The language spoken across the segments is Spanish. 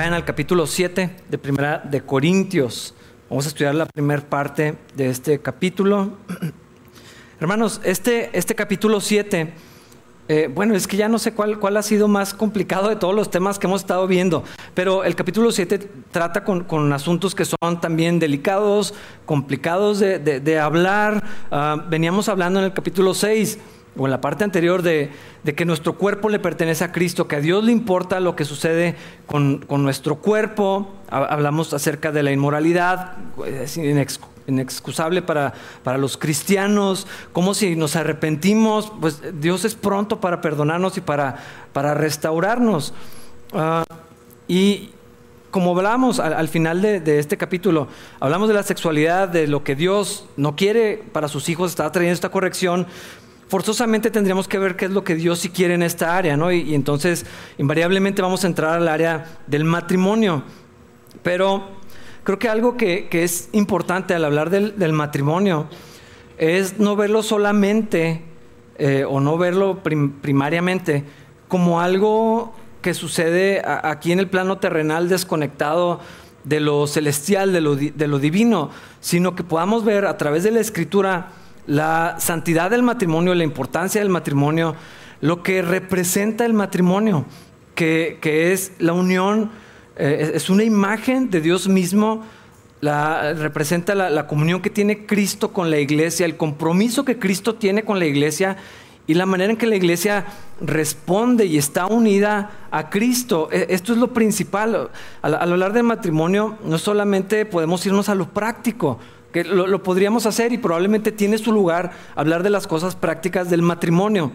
Vayan al capítulo 7 de Primera de Corintios. Vamos a estudiar la primera parte de este capítulo. Hermanos, este, este capítulo 7, eh, bueno, es que ya no sé cuál, cuál ha sido más complicado de todos los temas que hemos estado viendo, pero el capítulo 7 trata con, asuntos que son también delicados, complicados de, hablar. Ah, veníamos hablando en el capítulo 6 o en la parte anterior de, que nuestro cuerpo le pertenece a Cristo, que a Dios le importa lo que sucede con, nuestro cuerpo. Hablamos acerca de la inmoralidad, es inexcusable para, para los cristianos, como si nos arrepentimos, pues Dios es pronto para perdonarnos y para, para restaurarnos. Ah, y como hablamos al, final de, de, este capítulo, hablamos de la sexualidad, de lo que Dios no quiere para sus hijos, está trayendo esta corrección, forzosamente tendríamos que ver qué es lo que Dios sí quiere en esta área, ¿no? Y, entonces, invariablemente vamos a entrar al área del matrimonio. Pero creo que algo que, es importante al hablar del, matrimonio es no verlo solamente eh, o no verlo primariamente como algo que sucede aquí en el plano terrenal desconectado de lo celestial, de lo, de lo divino, sino que podamos ver a través de la escritura la santidad del matrimonio, la importancia del matrimonio, lo que representa el matrimonio, que, es la unión, eh, es una imagen de Dios mismo, la, representa la, comunión que tiene Cristo con la iglesia, el compromiso que Cristo tiene con la iglesia y la manera en que la iglesia responde y está unida a Cristo. E, esto es lo principal. Al, al hablar del matrimonio, no solamente podemos irnos a lo práctico, que lo, podríamos hacer y probablemente tiene su lugar hablar de las cosas prácticas del matrimonio.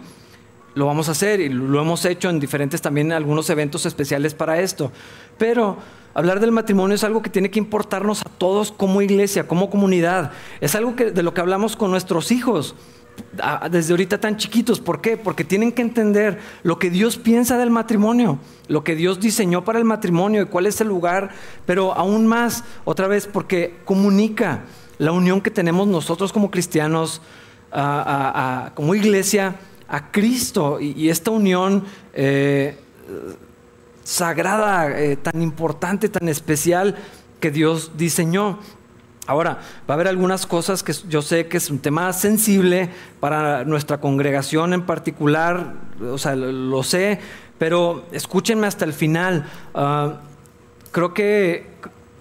Lo vamos a hacer y lo hemos hecho en diferentes también algunos eventos especiales para esto. Pero hablar del matrimonio es algo que tiene que importarnos a todos como iglesia, como comunidad. Es algo que, de lo que hablamos con nuestros hijos desde ahorita tan chiquitos. ¿Por qué? Porque tienen que entender lo que Dios piensa del matrimonio, lo que Dios diseñó para el matrimonio y cuál es el lugar, pero aún más, otra vez, porque comunica la unión que tenemos nosotros como cristianos, como iglesia, a Cristo y, esta unión eh, sagrada, eh, tan importante, tan especial que Dios diseñó. Ahora, va a haber algunas cosas que yo sé que es un tema sensible para nuestra congregación en particular, o sea, lo, sé, pero escúchenme hasta el final. Ah, creo que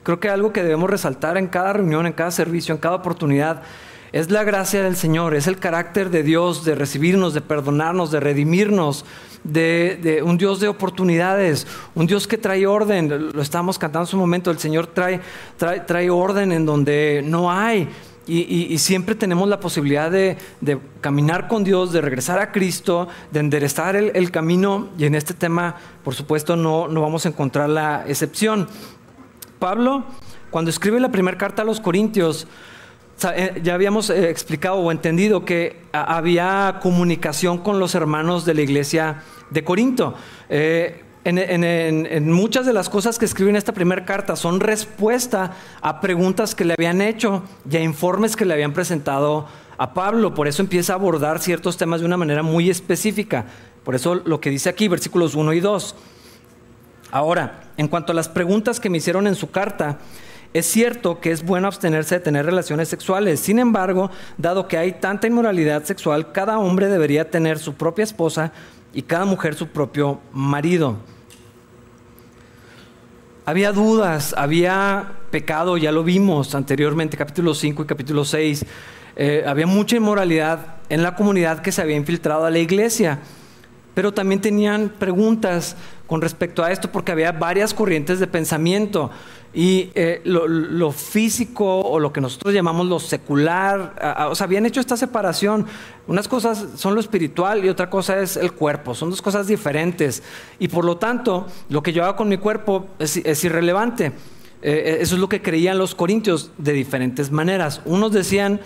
Creo que algo que debemos resaltar en cada reunión, en cada servicio, en cada oportunidad, es la gracia del Señor, es el carácter de Dios de recibirnos, de perdonarnos, de redimirnos, de, un Dios de oportunidades, un Dios que trae orden. Lo estábamos cantando en su momento, el Señor trae, trae, orden en donde no hay. Y, siempre tenemos la posibilidad de, caminar con Dios, de regresar a Cristo, de enderezar el, el, camino. Y en este tema, por supuesto, no, no vamos a encontrar la excepción. Pablo, cuando escribe la primera carta a los Corintios, eh, ya habíamos eh, explicado o entendido que había comunicación con los hermanos de la iglesia de Corinto. Eh, en, muchas de las cosas que escribe en esta primera carta son respuesta a preguntas que le habían hecho y a informes que le habían presentado a Pablo. Por eso empieza a abordar ciertos temas de una manera muy específica. Por eso lo que dice aquí, versículos 1 y 2. Ahora, en cuanto a las preguntas que me hicieron en su carta, es cierto que es bueno abstenerse de tener relaciones sexuales. Sin embargo, dado que hay tanta inmoralidad sexual, cada hombre debería tener su propia esposa y cada mujer su propio marido. Había dudas, había pecado, ya lo vimos anteriormente, capítulo 5 y capítulo 6. Eh, había mucha inmoralidad en la comunidad que se había infiltrado a la iglesia pero también tenían preguntas con respecto a esto porque había varias corrientes de pensamiento y eh, lo, físico o lo que nosotros llamamos lo secular, o sea, habían hecho esta separación. Unas cosas son lo espiritual y otra cosa es el cuerpo, son dos cosas diferentes y por lo tanto lo que yo hago con mi cuerpo es, irrelevante. Eh, eso es lo que creían los corintios de diferentes maneras. Unos decían,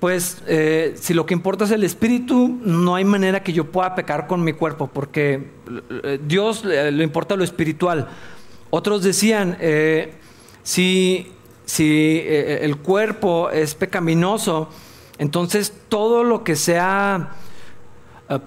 pues eh, si lo que importa es el espíritu, no hay manera que yo pueda pecar con mi cuerpo, porque eh, Dios le importa lo espiritual. Otros decían, eh, si, si el cuerpo es pecaminoso, entonces todo lo que sea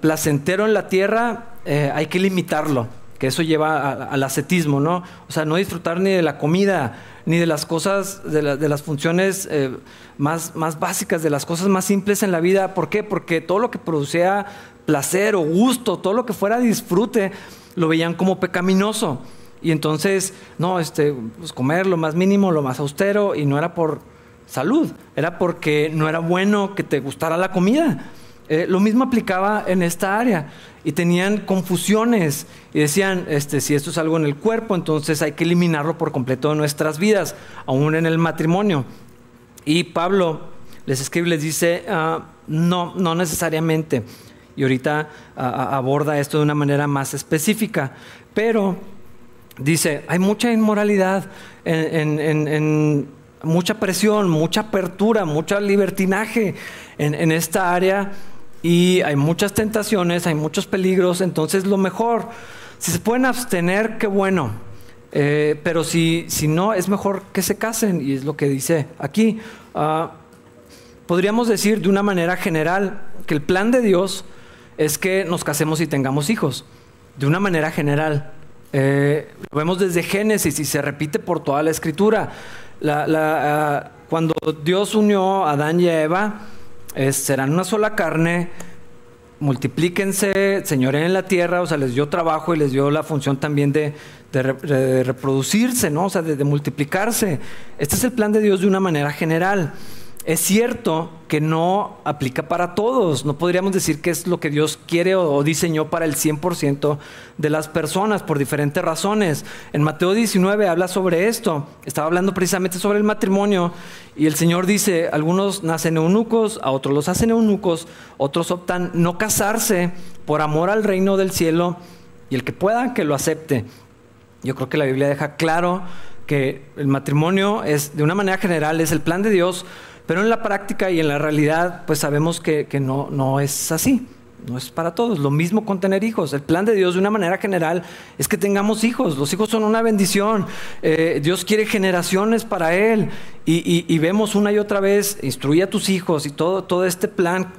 placentero en la tierra hay que limitarlo. que eso lleva al ascetismo, ¿no? O sea, no disfrutar ni de la comida, ni de las cosas, de, las funciones eh, más, más básicas, de las cosas más simples en la vida. ¿Por qué? Porque todo lo que producía placer o gusto, todo lo que fuera disfrute, lo veían como pecaminoso. Y entonces, no, este, pues comer lo más mínimo, lo más austero, y no era por salud, era porque no era bueno que te gustara la comida. Eh, lo mismo aplicaba en esta área y tenían confusiones y decían, este, si esto es algo en el cuerpo, entonces hay que eliminarlo por completo de nuestras vidas, aún en el matrimonio. Y Pablo les escribe y les dice, ah, no, no necesariamente. Y ahorita ah, ah, aborda esto de una manera más específica. Pero dice, hay mucha inmoralidad en, mucha presión, mucha apertura, mucho libertinaje en, esta área y hay muchas tentaciones, hay muchos peligros, entonces lo mejor, si se pueden abstener, qué bueno, eh, pero si, si no, es mejor que se casen, y es lo que dice aquí. Ah, podríamos decir de una manera general que el plan de Dios es que nos casemos y tengamos hijos, de una manera general. Eh, lo vemos desde Génesis y se repite por toda la escritura. Ah, cuando Dios unió a Adán y a Eva, serán una sola carne, multiplíquense, señoren en la tierra, o sea, les dio trabajo y les dio la función también de, reproducirse, ¿no? O sea, de multiplicarse. Este es el plan de Dios de una manera general. Es cierto que no aplica para todos, no podríamos decir que es lo que Dios quiere o, diseñó para el 100% de las personas por diferentes razones. En Mateo 19 habla sobre esto, estaba hablando precisamente sobre el matrimonio y el Señor dice, algunos nacen eunucos, a otros los hacen eunucos, otros optan no casarse por amor al reino del cielo y el que pueda que lo acepte. Yo creo que la Biblia deja claro que el matrimonio es, de una manera general, es el plan de Dios pero en la práctica y en la realidad, pues sabemos que, no, no es así. No es para todos. Lo mismo con tener hijos. El plan de Dios, de una manera general, es que tengamos hijos. Los hijos son una bendición. Eh, Dios quiere generaciones para Él. Y, vemos una y otra vez, instruye a tus hijos y todo, todo este plan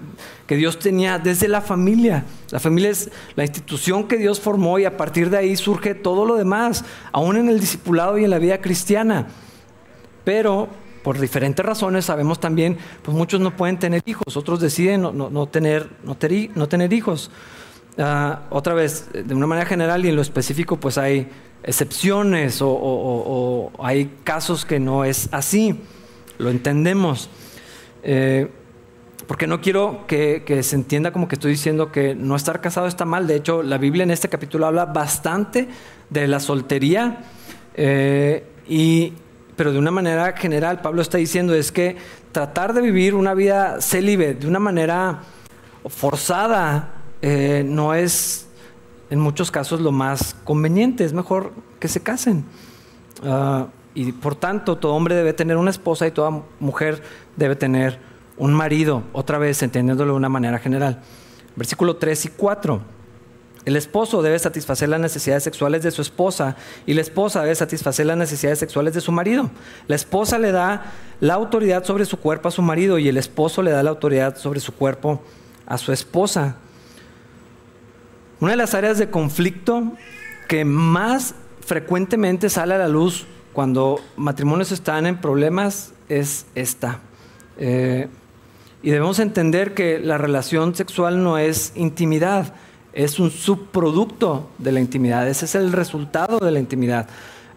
que Dios tenía desde la familia. La familia es la institución que Dios formó y a partir de ahí surge todo lo demás, aún en el discipulado y en la vida cristiana. Pero por diferentes razones sabemos también, pues muchos no pueden tener hijos, otros deciden no, tener, no, tener hijos. Ah, otra vez, de una manera general y en lo específico, pues hay excepciones o, hay casos que no es así, lo entendemos. Eh, porque no quiero que, se entienda como que estoy diciendo que no estar casado está mal. De hecho, la Biblia en este capítulo habla bastante de la soltería. Eh, y, pero de una manera general, Pablo está diciendo es que tratar de vivir una vida célibe de una manera forzada eh, no es en muchos casos lo más conveniente, es mejor que se casen. Ah, y por tanto, todo hombre debe tener una esposa y toda mujer debe tener un marido, otra vez entendiéndolo de una manera general. Versículo 3 y 4. El esposo debe satisfacer las necesidades sexuales de su esposa y la esposa debe satisfacer las necesidades sexuales de su marido. La esposa le da la autoridad sobre su cuerpo a su marido y el esposo le da la autoridad sobre su cuerpo a su esposa. Una de las áreas de conflicto que más frecuentemente sale a la luz cuando matrimonios están en problemas es esta. Eh, y debemos entender que la relación sexual no es intimidad es un subproducto de la intimidad, ese es el resultado de la intimidad.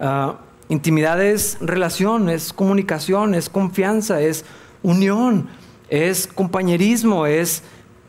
Ah, intimidad es relación, es comunicación, es confianza, es unión, es compañerismo, es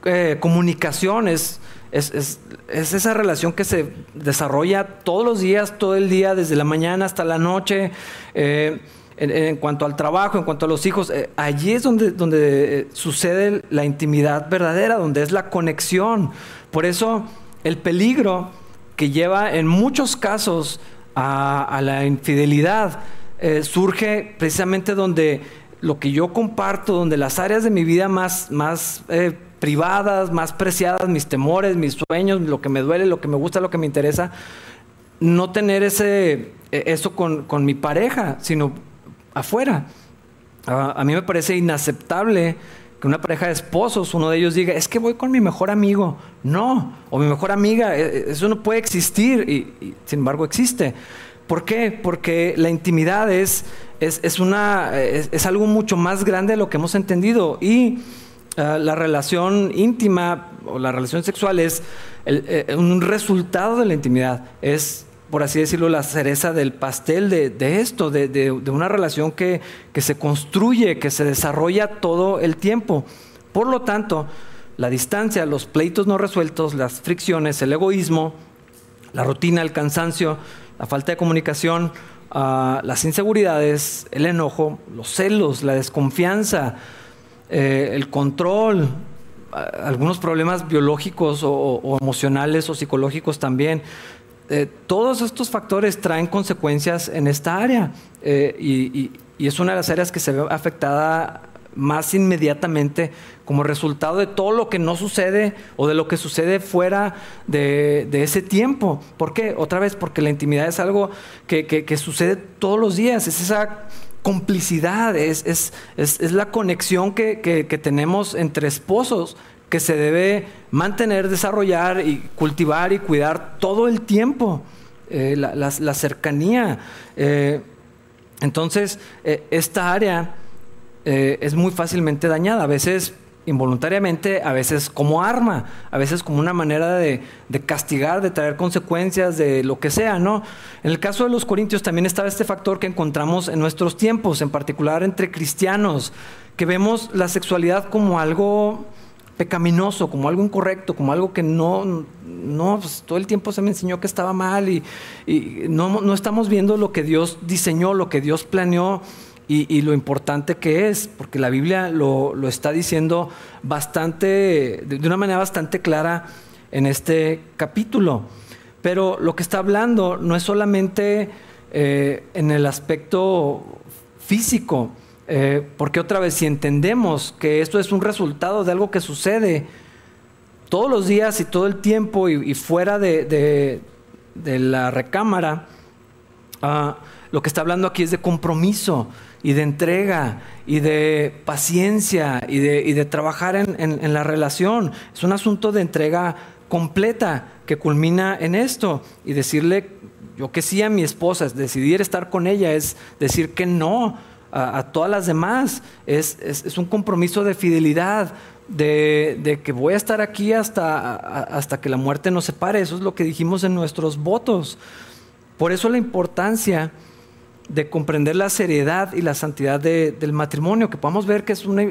eh, comunicación, es, es, esa relación que se desarrolla todos los días, todo el día, desde la mañana hasta la noche. Eh, en, cuanto al trabajo, en cuanto a los hijos, eh, allí es donde, donde sucede la intimidad verdadera, donde es la conexión. Por eso el peligro que lleva en muchos casos a, la infidelidad eh, surge precisamente donde lo que yo comparto, donde las áreas de mi vida más, más eh, privadas, más preciadas, mis temores, mis sueños, lo que me duele, lo que me gusta, lo que me interesa, no tener ese, e, eso con, mi pareja, sino afuera. a mí me parece inaceptable que una pareja de esposos, uno de ellos diga, es que voy con mi mejor amigo. No, o mi mejor amiga, e, e, eso no puede existir y, sin embargo existe. ¿Por qué? Porque la intimidad es, es, una, es, algo mucho más grande de lo que hemos entendido y ah, la relación íntima o la relación sexual es eh, un resultado de la intimidad, es por así decirlo, la cereza del pastel de, esto, de, una relación que, se construye, que se desarrolla todo el tiempo. Por lo tanto, la distancia, los pleitos no resueltos, las fricciones, el egoísmo, la rutina, el cansancio, la falta de comunicación, ah, las inseguridades, el enojo, los celos, la desconfianza, eh, el control, algunos problemas biológicos o, emocionales o psicológicos también, eh, todos estos factores traen consecuencias en esta área eh, y, es una de las áreas que se ve afectada más inmediatamente como resultado de todo lo que no sucede o de lo que sucede fuera de, ese tiempo. ¿Por qué? Otra vez, porque la intimidad es algo que, sucede todos los días, es esa complicidad, es, es la conexión que tenemos entre esposos que se debe mantener, desarrollar y cultivar y cuidar todo el tiempo. Eh, la, cercanía. Eh, entonces, eh, esta área es muy fácilmente dañada, a veces involuntariamente, a veces como arma, a veces como una manera de, de, castigar, de traer consecuencias, de lo que sea, ¿no? En el caso de los corintios también estaba este factor que encontramos en nuestros tiempos, en particular entre cristianos, que vemos la sexualidad como algo pecaminoso, como algo incorrecto, como algo que no, no, pues, todo el tiempo se me enseñó que estaba mal y, no, estamos viendo lo que Dios diseñó, lo que Dios planeó y, lo importante que es, porque la Biblia lo, está diciendo bastante, de una manera bastante clara en este capítulo. Pero lo que está hablando no es solamente eh, en el aspecto físico, eh, porque otra vez, si entendemos que esto es un resultado de algo que sucede todos los días y todo el tiempo y, fuera de, la recámara, ah, lo que está hablando aquí es de compromiso y de entrega y de paciencia y de, trabajar en, la relación. Es un asunto de entrega completa que culmina en esto y decirle yo que sí a mi esposa, es decidir estar con ella, es decir que no a, todas las demás. Es, es, un compromiso de fidelidad, de, de, que voy a estar aquí hasta, hasta que la muerte nos separe. Eso es lo que dijimos en nuestros votos. Por eso la importancia de comprender la seriedad y la santidad del matrimonio, que podamos ver que es una,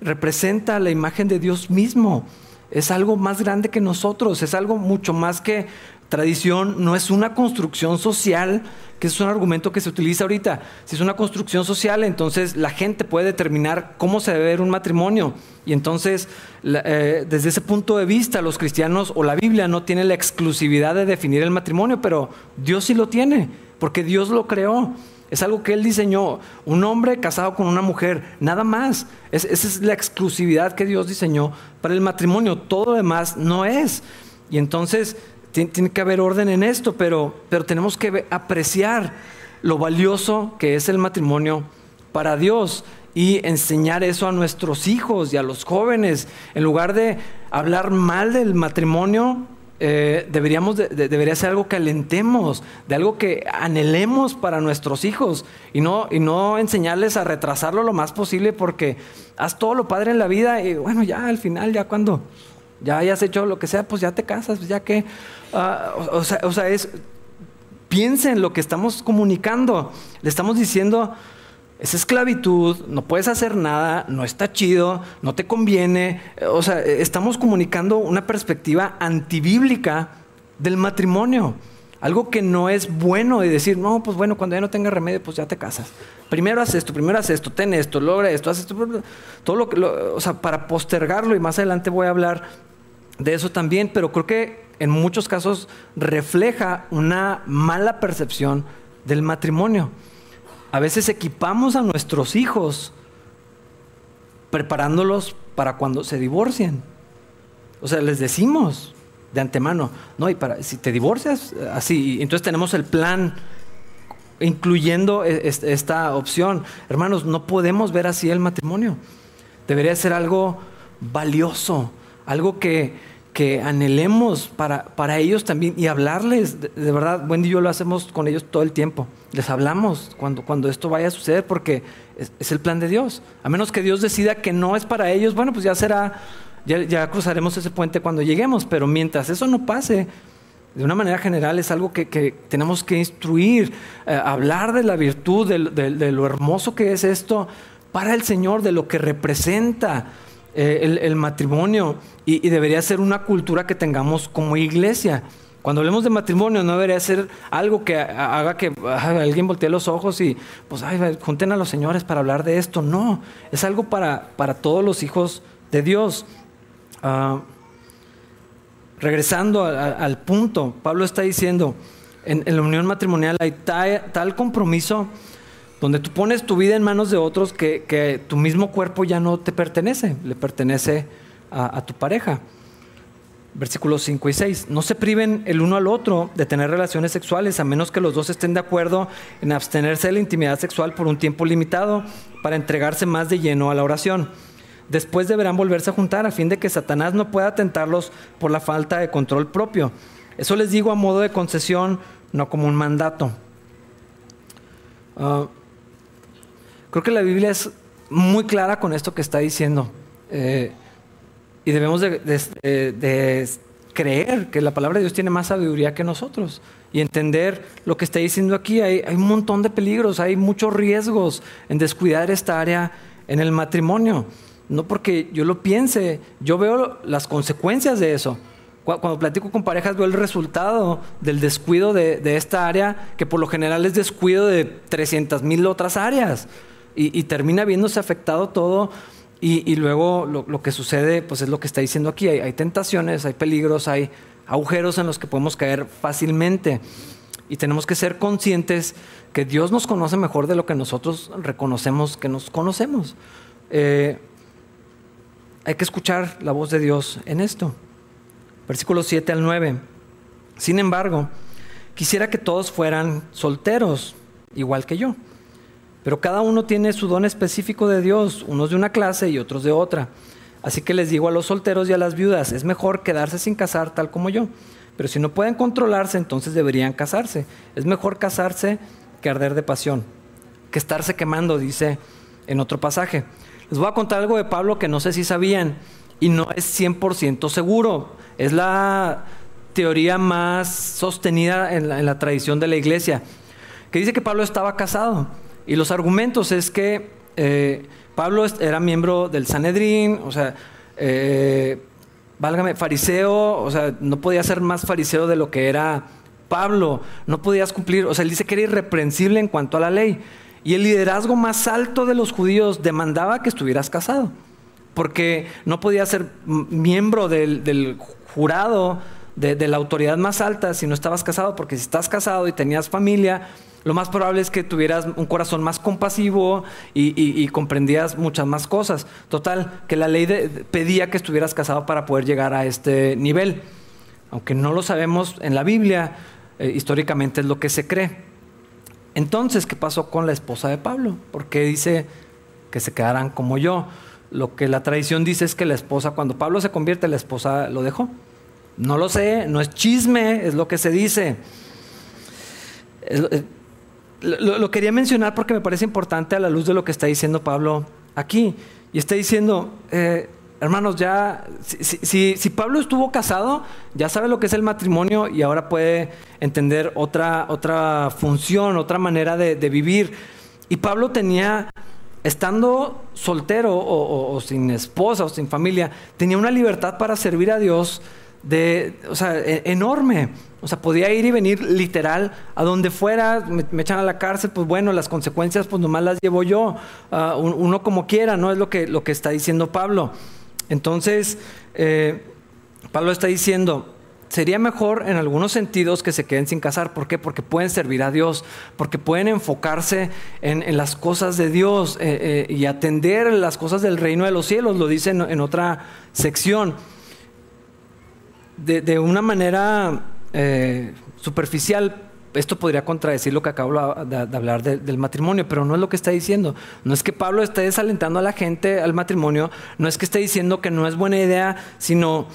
representa la imagen de Dios mismo. Es algo más grande que nosotros, es algo mucho más que tradición, no es una construcción social que es un argumento que se utiliza ahorita. Si es una construcción social, entonces la gente puede determinar cómo se debe ver un matrimonio. Y entonces, eh, desde ese punto de vista, los cristianos o la Biblia no tienen la exclusividad de definir el matrimonio, pero Dios sí lo tiene, porque Dios lo creó. Es algo que Él diseñó. Un hombre casado con una mujer, nada más. esa es la exclusividad que Dios diseñó para el matrimonio. Todo lo demás no es. Y entonces tiene, que haber orden en esto, pero, pero tenemos que apreciar lo valioso que es el matrimonio para Dios y enseñar eso a nuestros hijos y a los jóvenes. En lugar de hablar mal del matrimonio, eh, deberíamos debería ser algo que alentemos, de algo que anhelemos para nuestros hijos y no, y no enseñarles a retrasarlo lo más posible porque haz todo lo padre en la vida y bueno, ya al final, ya cuando ya hayas hecho lo que sea, pues ya te casas, pues ya que, ah, o, sea, o sea, piensen lo que estamos comunicando, le estamos diciendo, es esclavitud, no puedes hacer nada, no está chido, no te conviene, o sea, estamos comunicando una perspectiva antibíblica del matrimonio. Algo que no es bueno de decir, no, pues bueno, cuando ya no tenga remedio, pues ya te casas. Primero haz esto, primero haz esto, ten esto, logra esto, haz esto, todo lo que, o sea, para postergarlo y más adelante voy a hablar de eso también, pero creo que en muchos casos refleja una mala percepción del matrimonio. A veces equipamos a nuestros hijos preparándolos para cuando se divorcien. O sea, les decimos de antemano, no, y para si te divorcias así, entonces tenemos el plan incluyendo e, esta opción. Hermanos, no podemos ver así el matrimonio. debería ser algo valioso, algo que, que anhelemos para, para ellos también y hablarles. De, verdad, Wendy y yo lo hacemos con ellos todo el tiempo. Les hablamos cuando, cuando esto vaya a suceder porque es, el plan de Dios. A menos que Dios decida que no es para ellos, bueno, pues ya será, ya, cruzaremos ese puente cuando lleguemos. Pero mientras eso no pase, de una manera general es algo que, tenemos que instruir, eh, hablar de la virtud, de, lo hermoso que es esto para el Señor, de lo que representa eh, el, matrimonio y, debería ser una cultura que tengamos como iglesia. Cuando hablemos de matrimonio no debería ser algo que haga que alguien voltee los ojos y pues ay, junten a los señores para hablar de esto. No, es algo para, para todos los hijos de Dios. Ah, regresando al punto, Pablo está diciendo, en, la unión matrimonial hay tal compromiso donde tú pones tu vida en manos de otros que, tu mismo cuerpo ya no te pertenece, le pertenece a, tu pareja. Versículos 5 y 6. No se priven el uno al otro de tener relaciones sexuales a menos que los dos estén de acuerdo en abstenerse de la intimidad sexual por un tiempo limitado para entregarse más de lleno a la oración. Después deberán volverse a juntar a fin de que Satanás no pueda tentarlos por la falta de control propio. Eso les digo a modo de concesión, no como un mandato. Ah, Creo que la Biblia es muy clara con esto que está diciendo. Eh, y debemos de, creer que la palabra de Dios tiene más sabiduría que nosotros y entender lo que está diciendo aquí. Hay, hay, un montón de peligros, hay muchos riesgos en descuidar esta área en el matrimonio. No porque yo lo piense, yo veo las consecuencias de eso. Cuando platico con parejas veo el resultado del descuido de, esta área, que por lo general es descuido de 300 mil otras áreas y, termina viéndose afectado todo. Y, luego lo, que sucede, pues es lo que está diciendo aquí. Hay, tentaciones, hay peligros, hay agujeros en los que podemos caer fácilmente. Y tenemos que ser conscientes que Dios nos conoce mejor de lo que nosotros reconocemos que nos conocemos. Eh, hay que escuchar la voz de Dios en esto. Versículos 7 al 9. Sin embargo, quisiera que todos fueran solteros, igual que yo pero cada uno tiene su don específico de Dios, unos de una clase y otros de otra. Así que les digo a los solteros y a las viudas, es mejor quedarse sin casar tal como yo. Pero si no pueden controlarse, entonces deberían casarse. Es mejor casarse que arder de pasión, que estarse quemando, dice en otro pasaje. Les voy a contar algo de Pablo que no sé si sabían y no es 100% seguro. Es la teoría más sostenida en la, en la tradición de la iglesia, que dice que Pablo estaba casado. Y los argumentos es que eh, Pablo era miembro del Sanedrín, o sea, eh, válgame, fariseo, o sea, no podía ser más fariseo de lo que era Pablo, no podías cumplir, o sea, él dice que era irreprensible en cuanto a la ley. Y el liderazgo más alto de los judíos demandaba que estuvieras casado, porque no podías ser miembro del, jurado, de, de, la autoridad más alta si no estabas casado, porque si estás casado y tenías familia, lo más probable es que tuvieras un corazón más compasivo y, comprendías muchas más cosas. Total, que la ley pedía que estuvieras casado para poder llegar a este nivel. Aunque no lo sabemos en la Biblia, eh, históricamente es lo que se cree. Entonces, ¿qué pasó con la esposa de Pablo? ¿Por qué dice que se quedaran como yo? Lo que la tradición dice es que la esposa, cuando Pablo se convierte, la esposa lo dejó. No lo sé, no es chisme, es lo que se dice. Lo, quería mencionar porque me parece importante a la luz de lo que está diciendo Pablo aquí. Y está diciendo, eh, hermanos, ya, si, si, Pablo estuvo casado, ya sabe lo que es el matrimonio y ahora puede entender otra, otra función, otra manera de, vivir. Y Pablo tenía, estando soltero o, sin esposa o sin familia, tenía una libertad para servir a Dios de, o sea, e, enorme. O sea, podía ir y venir literal a donde fuera, me, echan a la cárcel, pues bueno, las consecuencias pues nomás las llevo yo, uh, uno como quiera, ¿no? Es lo que, lo que está diciendo Pablo. Entonces, eh, Pablo está diciendo, sería mejor en algunos sentidos que se queden sin casar. ¿Por qué? Porque pueden servir a Dios, porque pueden enfocarse en, las cosas de Dios eh, eh, y atender las cosas del reino de los cielos, lo dice en, otra sección. De, de, una manera eh, superficial, esto podría contradecir lo que acabo de, hablar del matrimonio, pero no es lo que está diciendo. No es que Pablo esté desalentando a la gente al matrimonio, no es que esté diciendo que no es buena idea, sino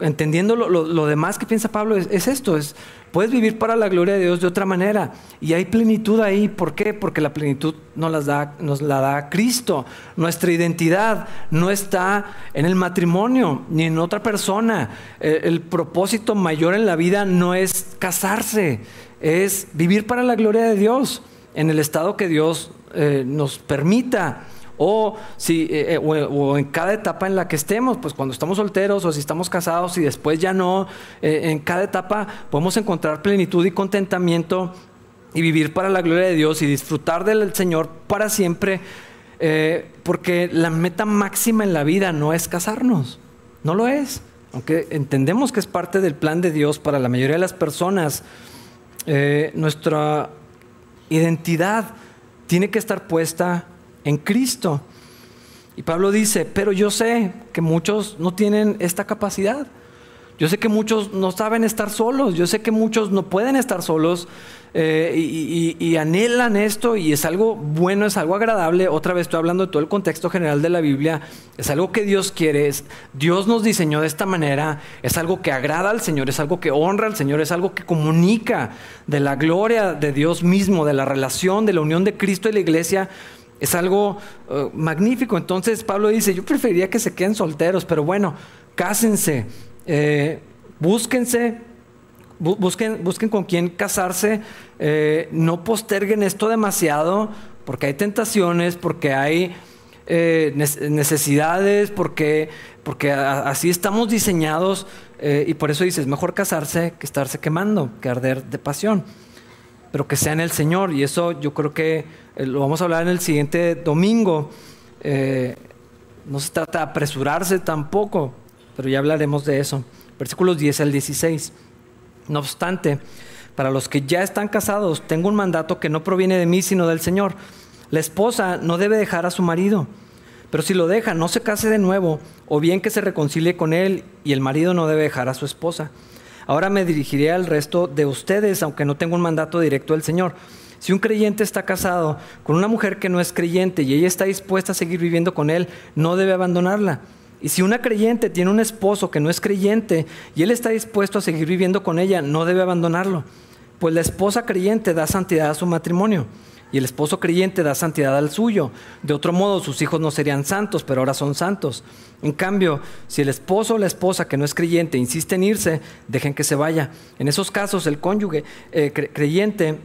entendiendo lo, demás que piensa Pablo, es, esto, es, puedes vivir para la gloria de Dios de otra manera. Y hay plenitud ahí, ¿por qué? Porque la plenitud nos, las da, nos la da Cristo. Nuestra identidad no está en el matrimonio ni en otra persona. El, propósito mayor en la vida no es casarse, es vivir para la gloria de Dios en el estado que Dios eh, nos permita. O, si, eh, eh, o, en cada etapa en la que estemos, pues cuando estamos solteros o si estamos casados y después ya no, eh, en cada etapa podemos encontrar plenitud y contentamiento y vivir para la gloria de Dios y disfrutar del Señor para siempre, porque la meta máxima en la vida no es casarnos, no lo es, aunque entendemos que es parte del plan de Dios para la mayoría de las personas, nuestra identidad tiene que estar puesta en Cristo. Y Pablo dice, pero yo sé que muchos no tienen esta capacidad. Yo sé que muchos no saben estar solos, yo sé que muchos no pueden estar solos eh, y, anhelan esto y es algo bueno, es algo agradable. Otra vez estoy hablando de todo el contexto general de la Biblia, es algo que Dios quiere, Dios nos diseñó de esta manera, es algo que agrada al Señor, es algo que honra al Señor, es algo que comunica de la gloria de Dios mismo, de la relación, de la unión de Cristo y la iglesia es algo eh, magnífico. Entonces Pablo dice, yo preferiría que se queden solteros, pero bueno, cásense, eh, búsquense, busquen, busquen con quién casarse, eh, no posterguen esto demasiado, porque hay tentaciones, porque hay necesidades, porque, porque así estamos diseñados, y por eso dices, mejor casarse que estarse quemando, que arder de pasión pero que sea en el Señor. Y eso yo creo que eh, lo vamos a hablar en el siguiente domingo. Eh, no se trata de apresurarse tampoco, pero ya hablaremos de eso. Versículos 10 al 16. No obstante, para los que ya están casados, tengo un mandato que no proviene de mí, sino del Señor. La esposa no debe dejar a su marido, pero si lo deja, no se case de nuevo, o bien que se reconcilie con él, y el marido no debe dejar a su esposa. Ahora me dirigiré al resto de ustedes, aunque no tengo un mandato directo del Señor. Si un creyente está casado con una mujer que no es creyente y ella está dispuesta a seguir viviendo con él, no debe abandonarla. Y si una creyente tiene un esposo que no es creyente y él está dispuesto a seguir viviendo con ella, no debe abandonarlo. Pues la esposa creyente da santidad a su matrimonio y el esposo creyente da santidad al suyo. De otro modo, sus hijos no serían santos, pero ahora son santos. En cambio, si el esposo o la esposa que no es creyente insiste en irse, dejen que se vaya. En esos casos, el cónyuge eh, creyente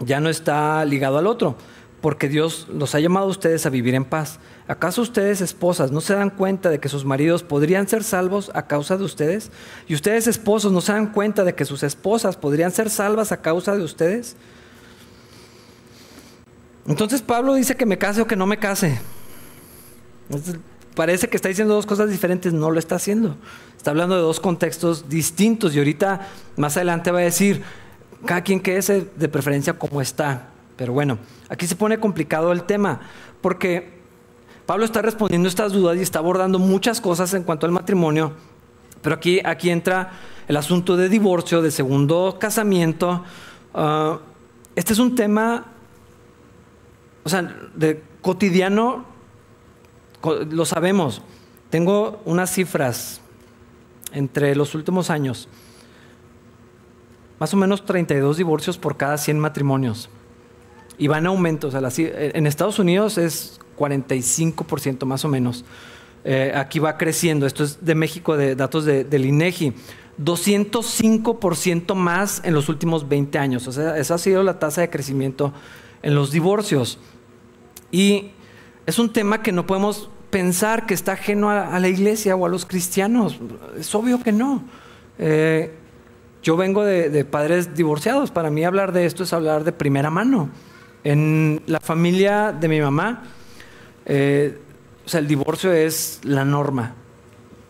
ya no está ligado al otro, porque Dios los ha llamado a ustedes a vivir en paz. ¿Acaso ustedes, esposas, no se dan cuenta de que sus maridos podrían ser salvos a causa de ustedes? ¿Y ustedes, esposos, no se dan cuenta de que sus esposas podrían ser salvas a causa de ustedes? Entonces Pablo dice que me case o que no me case. parece que está diciendo dos cosas diferentes, no lo está haciendo. Está hablando de dos contextos distintos y ahorita más adelante va a decir, cada quien quede de preferencia como está. Pero bueno, aquí se pone complicado el tema, porque Pablo está respondiendo estas dudas y está abordando muchas cosas en cuanto al matrimonio, pero aquí, aquí entra el asunto de divorcio, de segundo casamiento. Ah, este es un tema o sea, de cotidiano, lo sabemos. Tengo unas cifras entre los últimos años. Más o menos 32 divorcios por cada 100 matrimonios. Y van en aumento. O sea, en Estados Unidos es 45% más o menos. Eh, aquí va creciendo. Esto es de México, de datos del INEGI. 205% más en los últimos 20 años. O sea, esa ha sido la tasa de crecimiento en los divorcios. Y es un tema que no podemos pensar que está ajeno a, la iglesia o a los cristianos. Es obvio que no. Eh, yo vengo de, padres divorciados. Para mí hablar de esto es hablar de primera mano. En la familia de mi mamá, eh, el divorcio es la norma.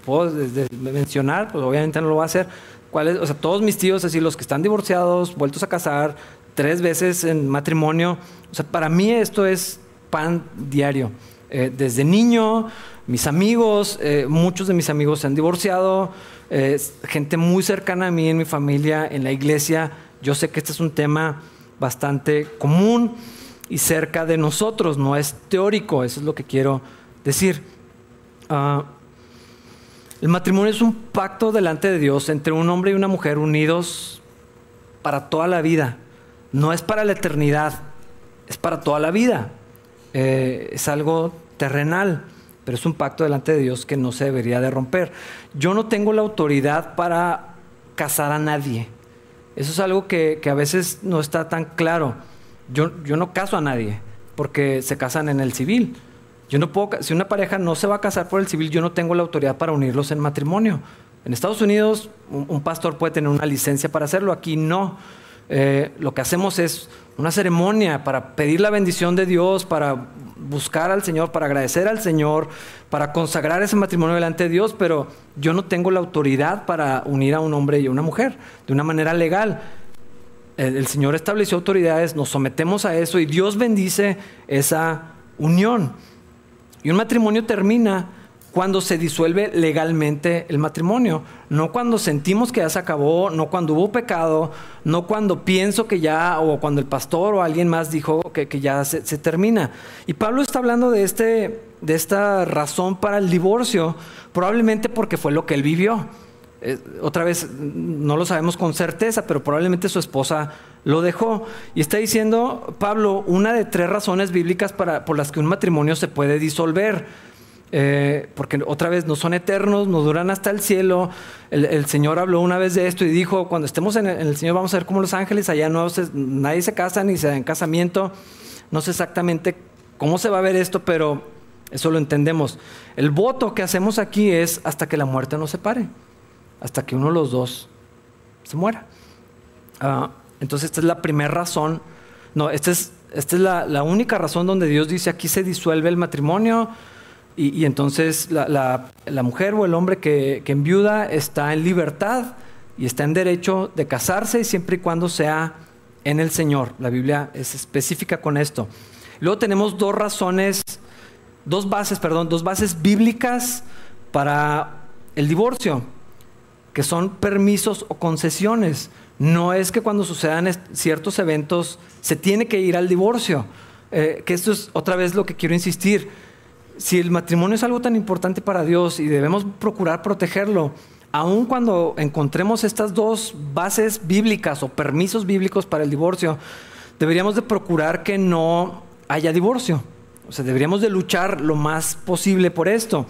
Puedo mencionar, pues obviamente no lo voy a hacer. ¿Cuál o sea, todos mis tíos, así los que están divorciados, vueltos a casar, tres veces en matrimonio. O sea, para mí esto es pan diario. Eh, desde niño, mis amigos, eh, muchos de mis amigos se han divorciado, eh, gente muy cercana a mí en mi familia, en la iglesia, Yo sé que este es un tema bastante común y cerca de nosotros, no es teórico, eso es lo que quiero decir. Ah, el matrimonio es un pacto delante de Dios entre un hombre y una mujer unidos para toda la vida. No es para la eternidad, es para toda la vida. Eh, es algo terrenal, pero es un pacto delante de Dios que no se debería de romper. Yo no tengo la autoridad para casar a nadie. Eso es algo que, a veces no está tan claro. Yo, yo, no caso a nadie porque se casan en el civil. Yo no puedo, si una pareja no se va a casar por el civil, yo no tengo la autoridad para unirlos en matrimonio. En Estados Unidos, un pastor puede tener una licencia para hacerlo, aquí no. Eh, lo que hacemos es una ceremonia para pedir la bendición de Dios, para buscar al Señor, para agradecer al Señor, para consagrar ese matrimonio delante de Dios, pero yo no tengo la autoridad para unir a un hombre y a una mujer de una manera legal. El, el Señor estableció autoridades, nos sometemos a eso y Dios bendice esa unión. Y un matrimonio termina cuando se disuelve legalmente el matrimonio, no cuando sentimos que ya se acabó, no cuando hubo pecado, no cuando pienso que ya, o cuando el pastor o alguien más dijo que, ya se, termina. Y Pablo está hablando de, este, de esta razón para el divorcio, probablemente porque fue lo que él vivió. Eh, otra vez, no lo sabemos con certeza, pero probablemente su esposa lo dejó. Y está diciendo Pablo una de tres razones bíblicas para, por las que un matrimonio se puede disolver. Eh, porque otra vez no son eternos, no duran hasta el cielo. El, Señor habló una vez de esto y dijo, cuando estemos en el, Señor vamos a ser como los ángeles, allá no nadie se casa ni se da en casamiento. No sé exactamente cómo se va a ver esto, pero eso lo entendemos. El voto que hacemos aquí es hasta que la muerte nos separe, hasta que uno de los dos se muera. Ah, entonces esta es la primera razón, no, esta es, esta es la, la única razón donde Dios dice aquí se disuelve el matrimonio y, entonces la, mujer o el hombre que, que enviuda está en libertad y está en derecho de casarse siempre y cuando sea en el Señor. La Biblia es específica con esto. Luego tenemos dos razones, dos bases, perdón, dos bases bíblicas para el divorcio, que son permisos o concesiones. No es que cuando sucedan ciertos eventos se tiene que ir al divorcio. Eh, que esto es otra vez lo que quiero insistir si el matrimonio es algo tan importante para Dios y debemos procurar protegerlo, aun cuando encontremos estas dos bases bíblicas o permisos bíblicos para el divorcio, deberíamos de procurar que no haya divorcio. O sea, deberíamos de luchar lo más posible por esto.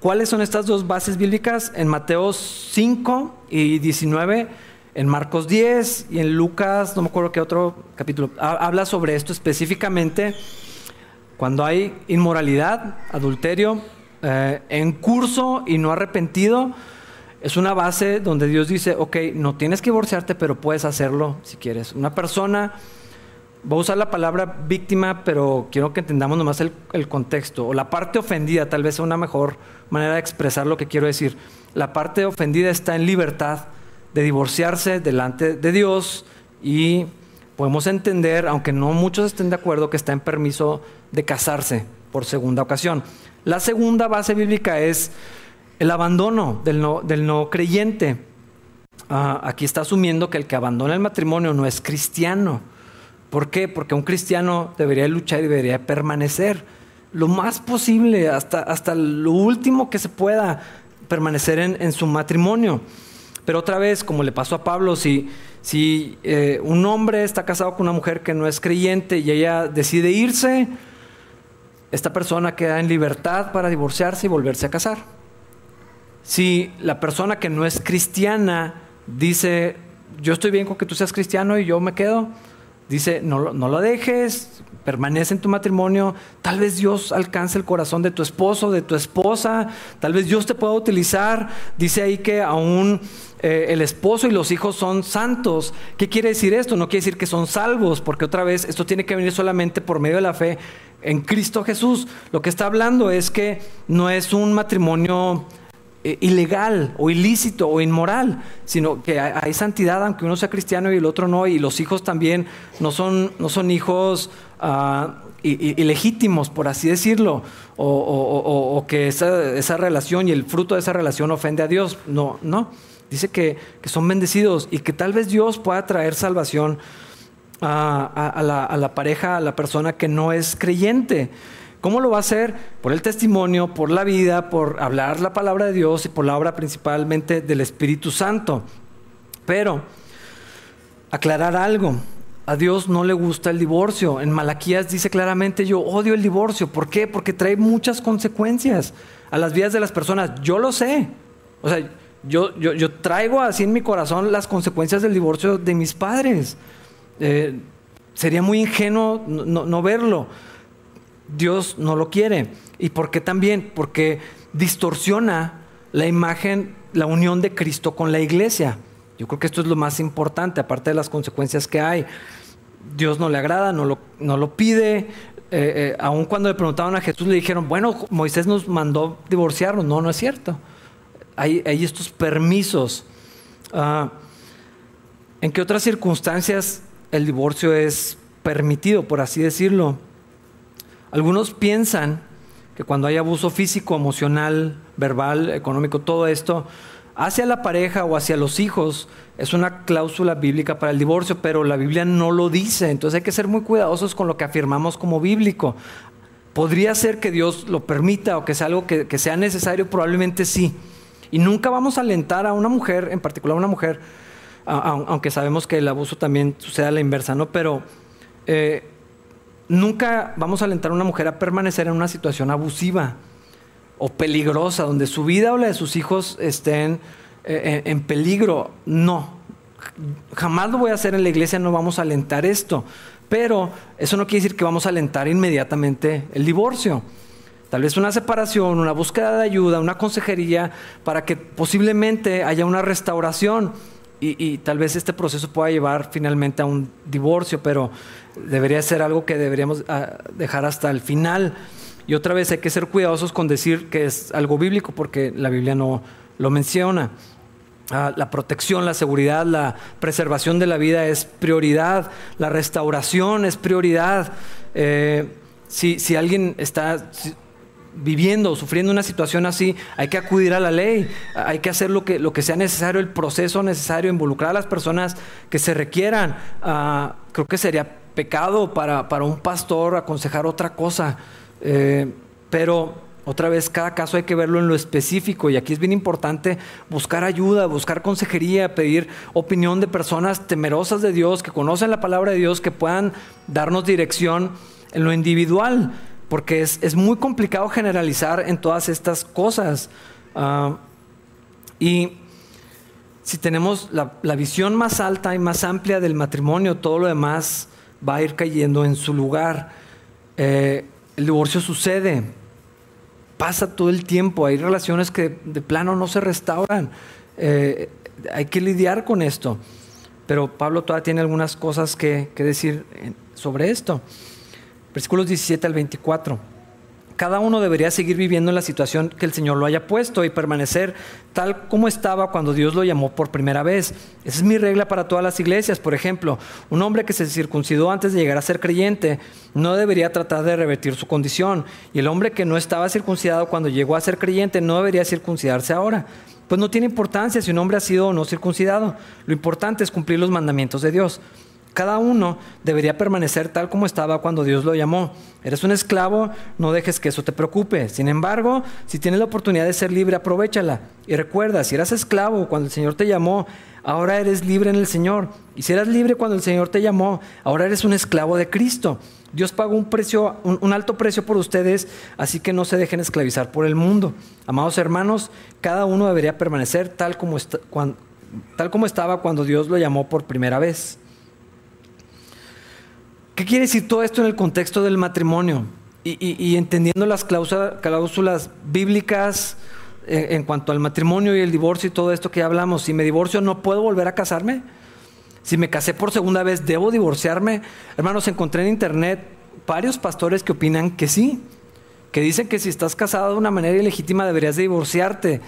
¿Cuáles son estas dos bases bíblicas? En Mateo 5 y 19, en Marcos 10 y en Lucas, no me acuerdo qué otro capítulo, habla sobre esto específicamente cuando hay inmoralidad, adulterio, eh, en curso y no arrepentido, es una base donde Dios dice, ok, no tienes que divorciarte, pero puedes hacerlo si quieres. Una persona, voy a usar la palabra víctima, pero quiero que entendamos nomás el, el contexto, o la parte ofendida, tal vez sea una mejor manera de expresar lo que quiero decir. La parte ofendida está en libertad de divorciarse delante de Dios y podemos entender, aunque no muchos estén de acuerdo, que está en permiso de casarse por segunda ocasión. La segunda base bíblica es el abandono del no, del no creyente. Ah, aquí está asumiendo que el que abandona el matrimonio no es cristiano. ¿Por qué? Porque un cristiano debería luchar y debería permanecer lo más posible, hasta, hasta lo último que se pueda, permanecer en, su matrimonio. Pero otra vez, como le pasó a Pablo, si, si eh, un hombre está casado con una mujer que no es creyente y ella decide irse, esta persona queda en libertad para divorciarse y volverse a casar. Si la persona que no es cristiana dice, yo estoy bien con que tú seas cristiano y yo me quedo, dice, no, no lo dejes, permanece en tu matrimonio, tal vez Dios alcance el corazón de tu esposo, de tu esposa, tal vez Dios te pueda utilizar. Dice ahí que aún eh, el esposo y los hijos son santos. ¿Qué quiere decir esto? No quiere decir que son salvos, porque otra vez esto tiene que venir solamente por medio de la fe en Cristo Jesús. Lo que está hablando es que no es un matrimonio eh, ilegal o ilícito o inmoral, sino que hay, santidad aunque uno sea cristiano y el otro no, y los hijos también no son, no son hijos uh, ilegítimos, por así decirlo, o, que esa, relación y el fruto de esa relación ofende a Dios. No, no. Dice que, son bendecidos y que tal vez Dios pueda traer salvación a la pareja, a la persona que no es creyente. ¿Cómo lo va a hacer? Por el testimonio, por la vida, por hablar la palabra de Dios y por la obra principalmente del Espíritu Santo. Pero, aclarar algo, a Dios no le gusta el divorcio. En Malaquías dice claramente, yo odio el divorcio. ¿Por qué? Porque trae muchas consecuencias a las vidas de las personas. Yo lo sé. O sea, yo, yo, traigo así en mi corazón las consecuencias del divorcio de mis padres. Eh, sería muy ingenuo no verlo. Dios no lo quiere. ¿Y por qué también? Porque distorsiona la imagen, la unión de Cristo con la iglesia. Yo creo que esto es lo más importante, aparte de las consecuencias que hay. Dios no le agrada, no lo, no lo pide. Eh, eh, aun cuando le preguntaban a Jesús, le dijeron, bueno, Moisés nos mandó divorciarnos. No, no es cierto. Hay, hay estos permisos. Ah, ¿En qué otras circunstancias el divorcio es permitido, por así decirlo? Algunos piensan que cuando hay abuso físico, emocional, verbal, económico, todo esto, hacia la pareja o hacia los hijos, es una cláusula bíblica para el divorcio, pero la Biblia no lo dice. Entonces hay que ser muy cuidadosos con lo que afirmamos como bíblico. ¿Podría ser que Dios lo permita o que sea algo que, sea necesario? Probablemente sí. Y nunca vamos a alentar a una mujer, en particular a una mujer, aunque sabemos que el abuso también sucede a la inversa, ¿no? Pero eh, Nunca vamos a alentar a una mujer a permanecer en una situación abusiva o peligrosa, donde su vida o la de sus hijos estén eh, en, peligro. No, jamás lo voy a hacer en la iglesia, no vamos a alentar esto. Pero eso no quiere decir que vamos a alentar inmediatamente el divorcio. Tal vez una separación, una búsqueda de ayuda, una consejería para que posiblemente haya una restauración y, tal vez este proceso pueda llevar finalmente a un divorcio, pero debería ser algo que deberíamos ah, dejar hasta el final. Y otra vez hay que ser cuidadosos con decir que es algo bíblico porque la Biblia no lo menciona. Ah, la protección, la seguridad, la preservación de la vida es prioridad, la restauración es prioridad. Eh, si, si, alguien está, viviendo o sufriendo una situación así, hay que acudir a la ley, hay que hacer lo que, lo que sea necesario, el proceso necesario, involucrar a las personas que se requieran. Ah, creo que sería pecado para, un pastor aconsejar otra cosa, eh, pero otra vez, cada caso hay que verlo en lo específico y aquí es bien importante buscar ayuda, buscar consejería, pedir opinión de personas temerosas de Dios, que conocen la palabra de Dios, que puedan darnos dirección en lo individual porque es, muy complicado generalizar en todas estas cosas. Ah, y si tenemos la, visión más alta y más amplia del matrimonio, todo lo demás va a ir cayendo en su lugar. Eh, el divorcio sucede, pasa todo el tiempo, hay relaciones que de plano no se restauran. Eh, hay que lidiar con esto. Pero Pablo todavía tiene algunas cosas que, que decir sobre esto. Versículos 17 al 24. Cada uno debería seguir viviendo en la situación que el Señor lo haya puesto y permanecer tal como estaba cuando Dios lo llamó por primera vez. Esa es mi regla para todas las iglesias. Por ejemplo, un hombre que se circuncidó antes de llegar a ser creyente no debería tratar de revertir su condición. Y el hombre que no estaba circuncidado cuando llegó a ser creyente no debería circuncidarse ahora. Pues no tiene importancia si un hombre ha sido o no circuncidado. Lo importante es cumplir los mandamientos de Dios. Cada uno debería permanecer tal como estaba cuando Dios lo llamó. Eres un esclavo, no dejes que eso te preocupe. Sin embargo, si tienes la oportunidad de ser libre, aprovechala. Y recuerda, si eras esclavo cuando el Señor te llamó, ahora eres libre en el Señor. Y si eras libre cuando el Señor te llamó, ahora eres un esclavo de Cristo. Dios pagó un, precio, un, alto precio por ustedes, así que no se dejen esclavizar por el mundo. Amados hermanos, cada uno debería permanecer tal como, tal como estaba cuando Dios lo llamó por primera vez. ¿Qué quiere decir todo esto en el contexto del matrimonio? Y, entendiendo las cláusulas, bíblicas en, cuanto al matrimonio y el divorcio y todo esto que hablamos. Si me divorcio, ¿no puedo volver a casarme? Si me casé por segunda vez, ¿debo divorciarme? Hermanos, encontré en internet varios pastores que opinan que sí, que dicen que si estás casado de una manera ilegítima deberías de divorciarte.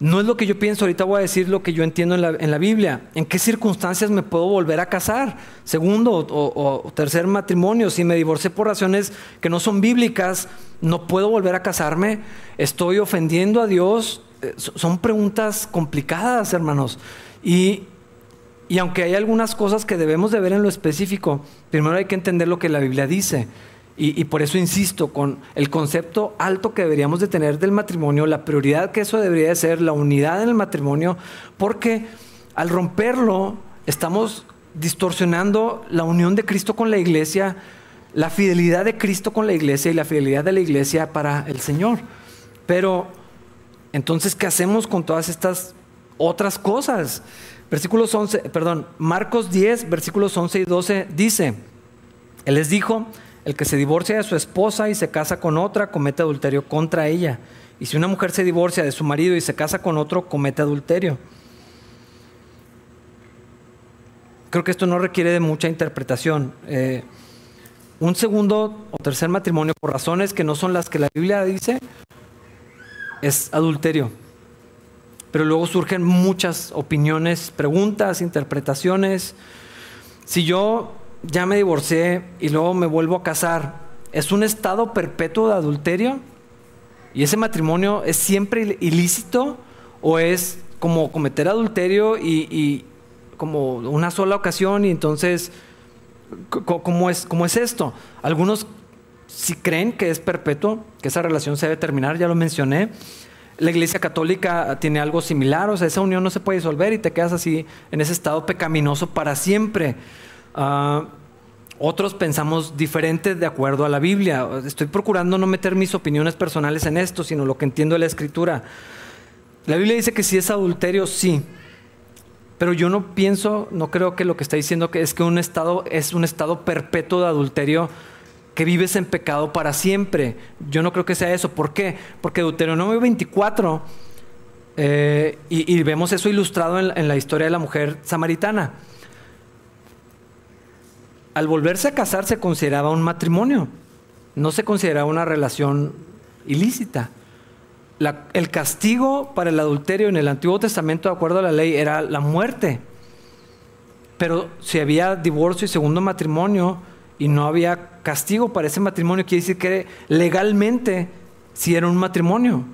No es lo que yo pienso, ahorita voy a decir lo que yo entiendo en la, en la Biblia. ¿En qué circunstancias me puedo volver a casar? Segundo o, tercer matrimonio, si me divorcié por razones que no son bíblicas, ¿no puedo volver a casarme? ¿Estoy ofendiendo a Dios? Eh, son preguntas complicadas, hermanos. Y, y aunque hay algunas cosas que debemos de ver en lo específico, primero hay que entender lo que la Biblia dice. Y, por eso insisto con el concepto alto que deberíamos de tener del matrimonio, la prioridad que eso debería de ser, la unidad en el matrimonio, porque al romperlo estamos distorsionando la unión de Cristo con la iglesia, la fidelidad de Cristo con la iglesia y la fidelidad de la iglesia para el Señor. Pero entonces, ¿qué hacemos con todas estas otras cosas? Versículos 11, perdón, Marcos 10, versículos 11 y 12 dice, Él les dijo, el que se divorcia de su esposa y se casa con otra comete adulterio contra ella. Y si una mujer se divorcia de su marido y se casa con otro, comete adulterio. Creo que esto no requiere de mucha interpretación. Eh, un segundo o tercer matrimonio, por razones que no son las que la Biblia dice, es adulterio. Pero luego surgen muchas opiniones, preguntas, interpretaciones. Si yo ya me divorcié y luego me vuelvo a casar, ¿es un estado perpetuo de adulterio? ¿Y ese matrimonio es siempre ilícito o es como cometer adulterio y, como una sola ocasión y entonces, ¿cómo es, ¿cómo es esto? Algunos si creen que es perpetuo, que esa relación se debe terminar, ya lo mencioné. La Iglesia Católica tiene algo similar, o sea, esa unión no se puede disolver y te quedas así en ese estado pecaminoso para siempre. Ah, otros pensamos diferente de acuerdo a la Biblia. Estoy procurando no meter mis opiniones personales en esto, sino lo que entiendo de la Escritura. La Biblia dice que si es adulterio, sí. Pero yo no pienso, no creo que lo que está diciendo es que un estado es un estado perpetuo de adulterio que vives en pecado para siempre. Yo no creo que sea eso. ¿Por qué? Porque Deuteronomio 24, eh, y, vemos eso ilustrado en la historia de la mujer samaritana al volverse a casar se consideraba un matrimonio, no se consideraba una relación ilícita. el castigo para el adulterio en el Antiguo Testamento, de acuerdo a la ley, era la muerte. Pero si había divorcio y segundo matrimonio y no había castigo para ese matrimonio, quiere decir que legalmente sí era un matrimonio.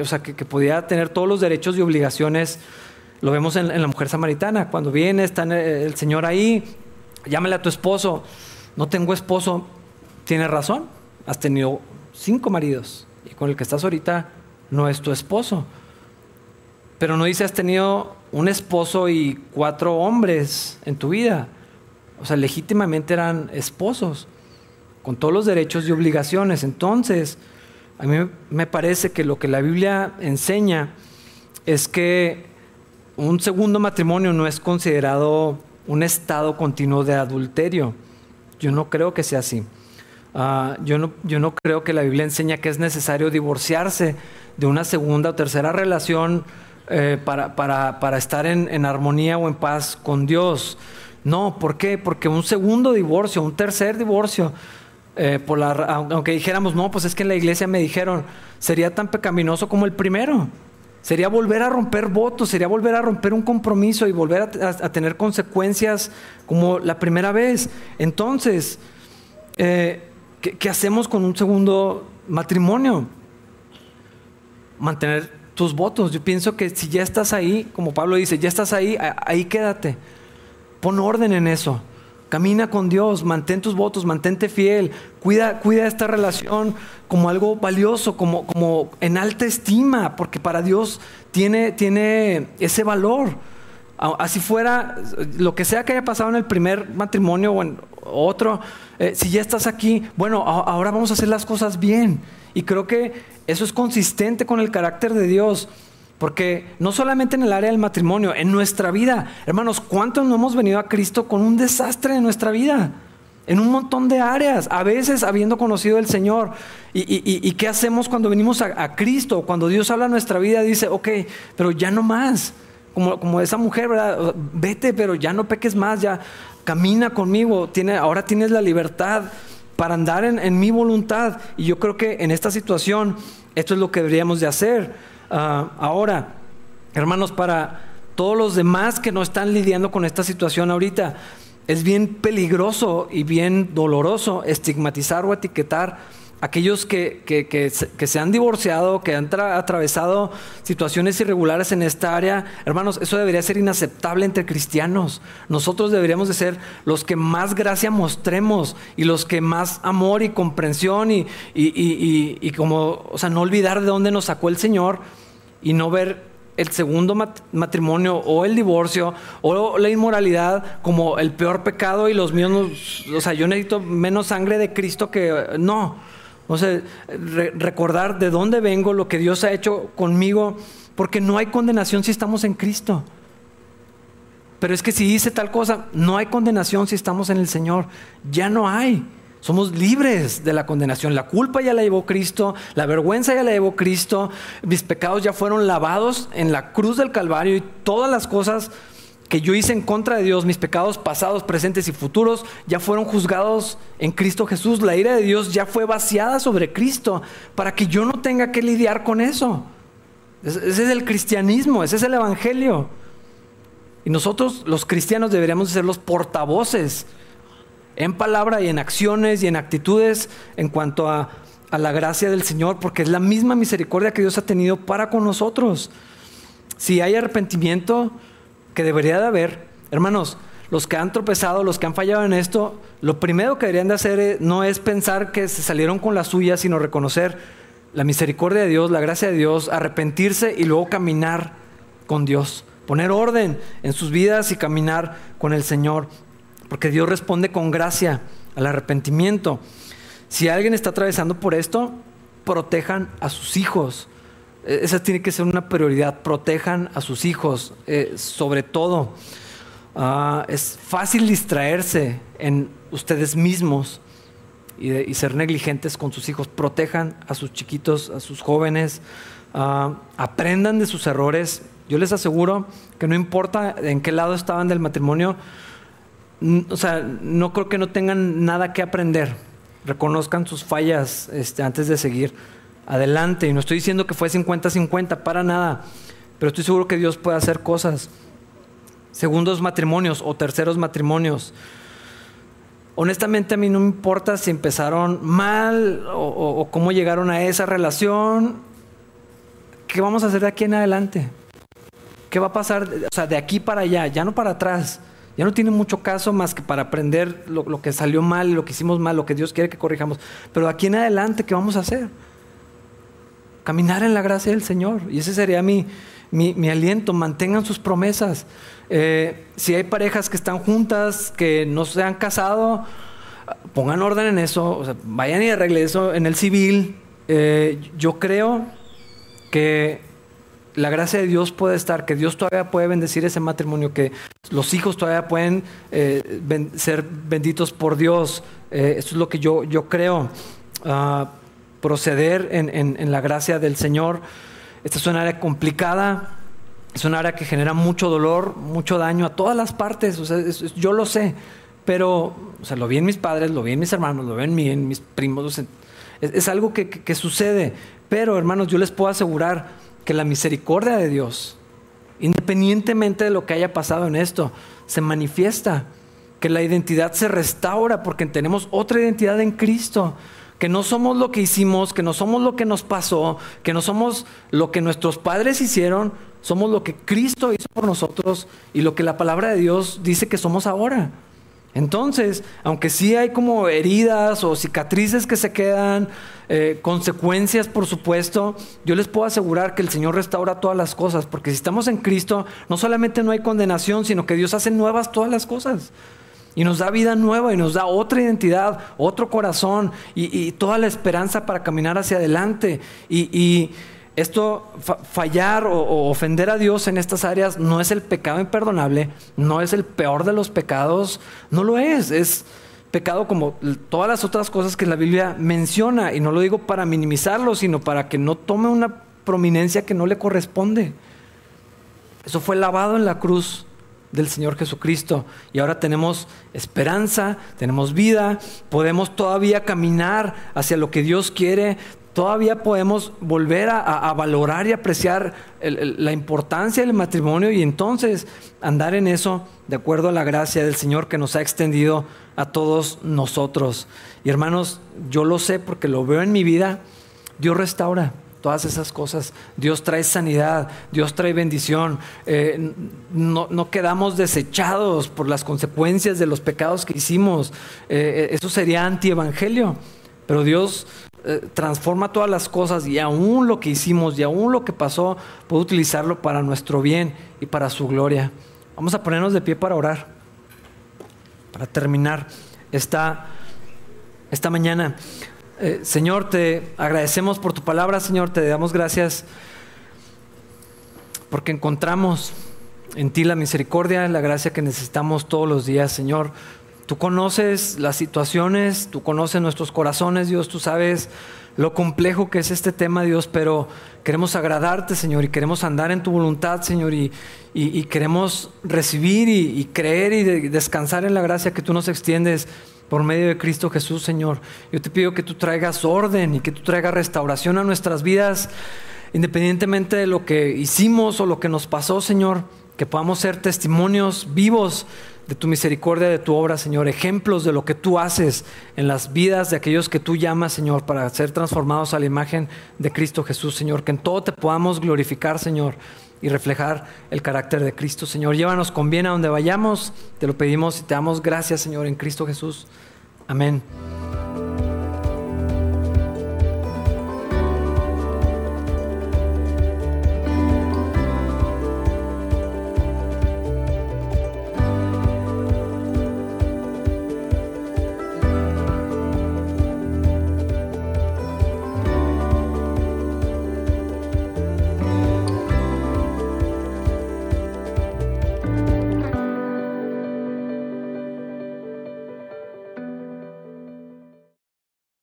o sea, que, podía tener todos los derechos y obligaciones. Lo vemos en, en la mujer samaritana. Cuando viene, está el Señor ahí, llámale a tu esposo, no tengo esposo, tiene razón, has tenido cinco maridos y con el que estás ahorita no es tu esposo. Pero no dice has tenido un esposo y cuatro hombres en tu vida. O sea, legítimamente eran esposos, con todos los derechos y obligaciones. Entonces, a mí me parece que lo que la Biblia enseña es que un segundo matrimonio no es considerado un estado continuo de adulterio. Yo no creo que sea así. Ah, yo, no, yo no creo que la Biblia enseña que es necesario divorciarse de una segunda o tercera relación eh, para, para, estar en, armonía o en paz con Dios. No, ¿por qué? Porque un segundo divorcio, un tercer divorcio, eh, aunque dijéramos, no, pues es que en la iglesia me dijeron, sería tan pecaminoso como el primero. Sería volver a romper votos, sería volver a romper un compromiso y volver a, tener consecuencias como la primera vez. Entonces, eh, ¿qué, hacemos con un segundo matrimonio? Mantener tus votos. Yo pienso que si ya estás ahí, como Pablo dice, ya estás ahí, ahí quédate. Pon orden en eso. Camina con Dios, mantén tus votos, mantente fiel, cuida, cuida esta relación como algo valioso, como, como en alta estima, porque para Dios tiene, tiene ese valor. Así fuera, lo que sea que haya pasado en el primer matrimonio o en otro, eh, si ya estás aquí, bueno, ahora vamos a hacer las cosas bien. Y creo que eso es consistente con el carácter de Dios. Porque no solamente en el área del matrimonio, en nuestra vida, hermanos, ¿cuántos no hemos venido a Cristo con un desastre en nuestra vida? En un montón de áreas, a veces habiendo conocido el Señor. ¿Y, qué hacemos cuando venimos a, Cristo? Cuando Dios habla en nuestra vida, dice, ok, pero ya no más. Como, como esa mujer, ¿verdad? Vete, pero ya no peques más, ya camina conmigo. Tiene, ahora tienes la libertad para andar en, en mi voluntad. Y yo creo que en esta situación, esto es lo que deberíamos de hacer. Ah, ahora, Hermanos, para todos los demás que no están lidiando con esta situación ahorita, es bien peligroso y bien doloroso estigmatizar o etiquetar aquellos que, que, se han divorciado, que han atravesado situaciones irregulares en esta área, hermanos, eso debería ser inaceptable entre cristianos. Nosotros deberíamos de ser los que más gracia mostremos y los que más amor y comprensión y, y, y como, o sea, no olvidar de dónde nos sacó el Señor y no ver el segundo matrimonio o el divorcio o la inmoralidad como el peor pecado y los míos, o sea, yo necesito menos sangre de Cristo que no. O sea, recordar de dónde vengo, lo que Dios ha hecho conmigo, porque no hay condenación si estamos en Cristo. Pero es que si hice tal cosa, no hay condenación si estamos en el Señor. Ya no hay. Somos libres de la condenación. La culpa ya la llevó Cristo, la vergüenza ya la llevó Cristo, mis pecados ya fueron lavados en la cruz del Calvario y todas las cosas que yo hice en contra de Dios, mis pecados pasados, presentes y futuros, ya fueron juzgados en Cristo Jesús. La ira de Dios ya fue vaciada sobre Cristo para que yo no tenga que lidiar con eso. Ese es el cristianismo, ese es el evangelio. Y nosotros los cristianos deberíamos ser los portavoces en palabra y en acciones y en actitudes en cuanto a, a la gracia del Señor, porque es la misma misericordia que Dios ha tenido para con nosotros. Si hay arrepentimiento, que debería de haber, hermanos, los que han tropezado, los que han fallado en esto, lo primero que deberían de hacer no es pensar que se salieron con la suya, sino reconocer la misericordia de Dios, la gracia de Dios, arrepentirse y luego caminar con Dios, poner orden en sus vidas y caminar con el Señor, porque Dios responde con gracia al arrepentimiento. Si alguien está atravesando por esto, protejan a sus hijos. E-, esa tiene que ser una prioridad. Protejan a sus hijos, eh, sobre todo. Ah, es fácil distraerse en ustedes mismos y, ser negligentes con sus hijos. Protejan a sus chiquitos, a sus jóvenes. Ah, aprendan de sus errores. Yo les aseguro que no importa en qué lado estaban del matrimonio, o sea, no creo que no tengan nada que aprender. Reconozcan sus fallas este, antes de seguir adelante. Y no estoy diciendo que fue 50-50, para nada. Pero estoy seguro que Dios puede hacer cosas. Segundos matrimonios o terceros matrimonios. Honestamente a mí no me importa si empezaron mal o, cómo llegaron a esa relación. ¿Qué vamos a hacer de aquí en adelante? ¿Qué va a pasar? O sea, de aquí para allá, ya no para atrás. Ya no tiene mucho caso más que para aprender lo, que salió mal, lo que hicimos mal, lo que Dios quiere que corrijamos. Pero aquí en adelante, ¿qué vamos a hacer? caminar en la gracia del Señor. Y ese sería mi, mi, aliento, mantengan sus promesas. Eh, si hay parejas que están juntas, que no se han casado, pongan orden en eso, vayan y arreglen eso en el civil. Eh, yo creo que la gracia de Dios puede estar, que Dios todavía puede bendecir ese matrimonio, que los hijos todavía pueden eh, ser benditos por Dios. eso es lo que yo, yo creo. Ah, proceder en, la gracia del Señor. Esta es un área complicada, es un área que genera mucho dolor, mucho daño a todas las partes, yo lo sé, pero o sea, lo vi en mis padres, lo vi en mis hermanos, lo vi en mí, en mis primos, es, algo que, que, sucede, pero hermanos, yo les puedo asegurar que la misericordia de Dios, independientemente de lo que haya pasado en esto, se manifiesta, que la identidad se restaura porque tenemos otra identidad en Cristo que no somos lo que hicimos, que no somos lo que nos pasó, que no somos lo que nuestros padres hicieron, somos lo que Cristo hizo por nosotros y lo que la palabra de Dios dice que somos ahora. Entonces, aunque sí hay como heridas o cicatrices que se quedan, eh, consecuencias por supuesto, yo les puedo asegurar que el Señor restaura todas las cosas, porque si estamos en Cristo, no solamente no hay condenación, sino que Dios hace nuevas todas las cosas. Y nos da vida nueva y nos da otra identidad, otro corazón y, toda la esperanza para caminar hacia adelante. Y, esto, fallar o, ofender a Dios en estas áreas no es el pecado imperdonable, no es el peor de los pecados, no lo es. Es pecado como todas las otras cosas que la Biblia menciona. Y no lo digo para minimizarlo, sino para que no tome una prominencia que no le corresponde. Eso fue lavado en la cruz del Señor Jesucristo. Y ahora tenemos esperanza, tenemos vida, podemos todavía caminar hacia lo que Dios quiere, todavía podemos volver a, valorar y apreciar la importancia del matrimonio y entonces andar en eso de acuerdo a la gracia del Señor que nos ha extendido a todos nosotros. Y hermanos, yo lo sé porque lo veo en mi vida, Dios restaura todas esas cosas. Dios trae sanidad, Dios trae bendición. Eh, no, quedamos desechados por las consecuencias de los pecados que hicimos. Eh, eso sería antievangelio. Pero Dios eh, transforma todas las cosas y aún lo que hicimos y aún lo que pasó puede utilizarlo para nuestro bien y para su gloria. Vamos a ponernos de pie para orar, para terminar esta, esta mañana. Eh, Señor, te agradecemos por tu palabra, Señor, te damos gracias porque encontramos en ti la misericordia, la gracia que necesitamos todos los días, Señor. Tú conoces las situaciones, tú conoces nuestros corazones, Dios, tú sabes lo complejo que es este tema, Dios, pero queremos agradarte, Señor, y queremos andar en tu voluntad, Señor, y, queremos recibir y, creer y descansar en la gracia que tú nos extiendes por medio de Cristo Jesús, Señor. Yo te pido que tú traigas orden y que tú traigas restauración a nuestras vidas, independientemente de lo que hicimos o lo que nos pasó, Señor, que podamos ser testimonios vivos de tu misericordia, de tu obra, Señor, ejemplos de lo que tú haces en las vidas de aquellos que tú llamas, Señor, para ser transformados a la imagen de Cristo Jesús, Señor, que en todo te podamos glorificar, Señor y reflejar el carácter de Cristo. Señor, llévanos con bien a donde vayamos. Te lo pedimos y te damos gracias, Señor, en Cristo Jesús. Amén.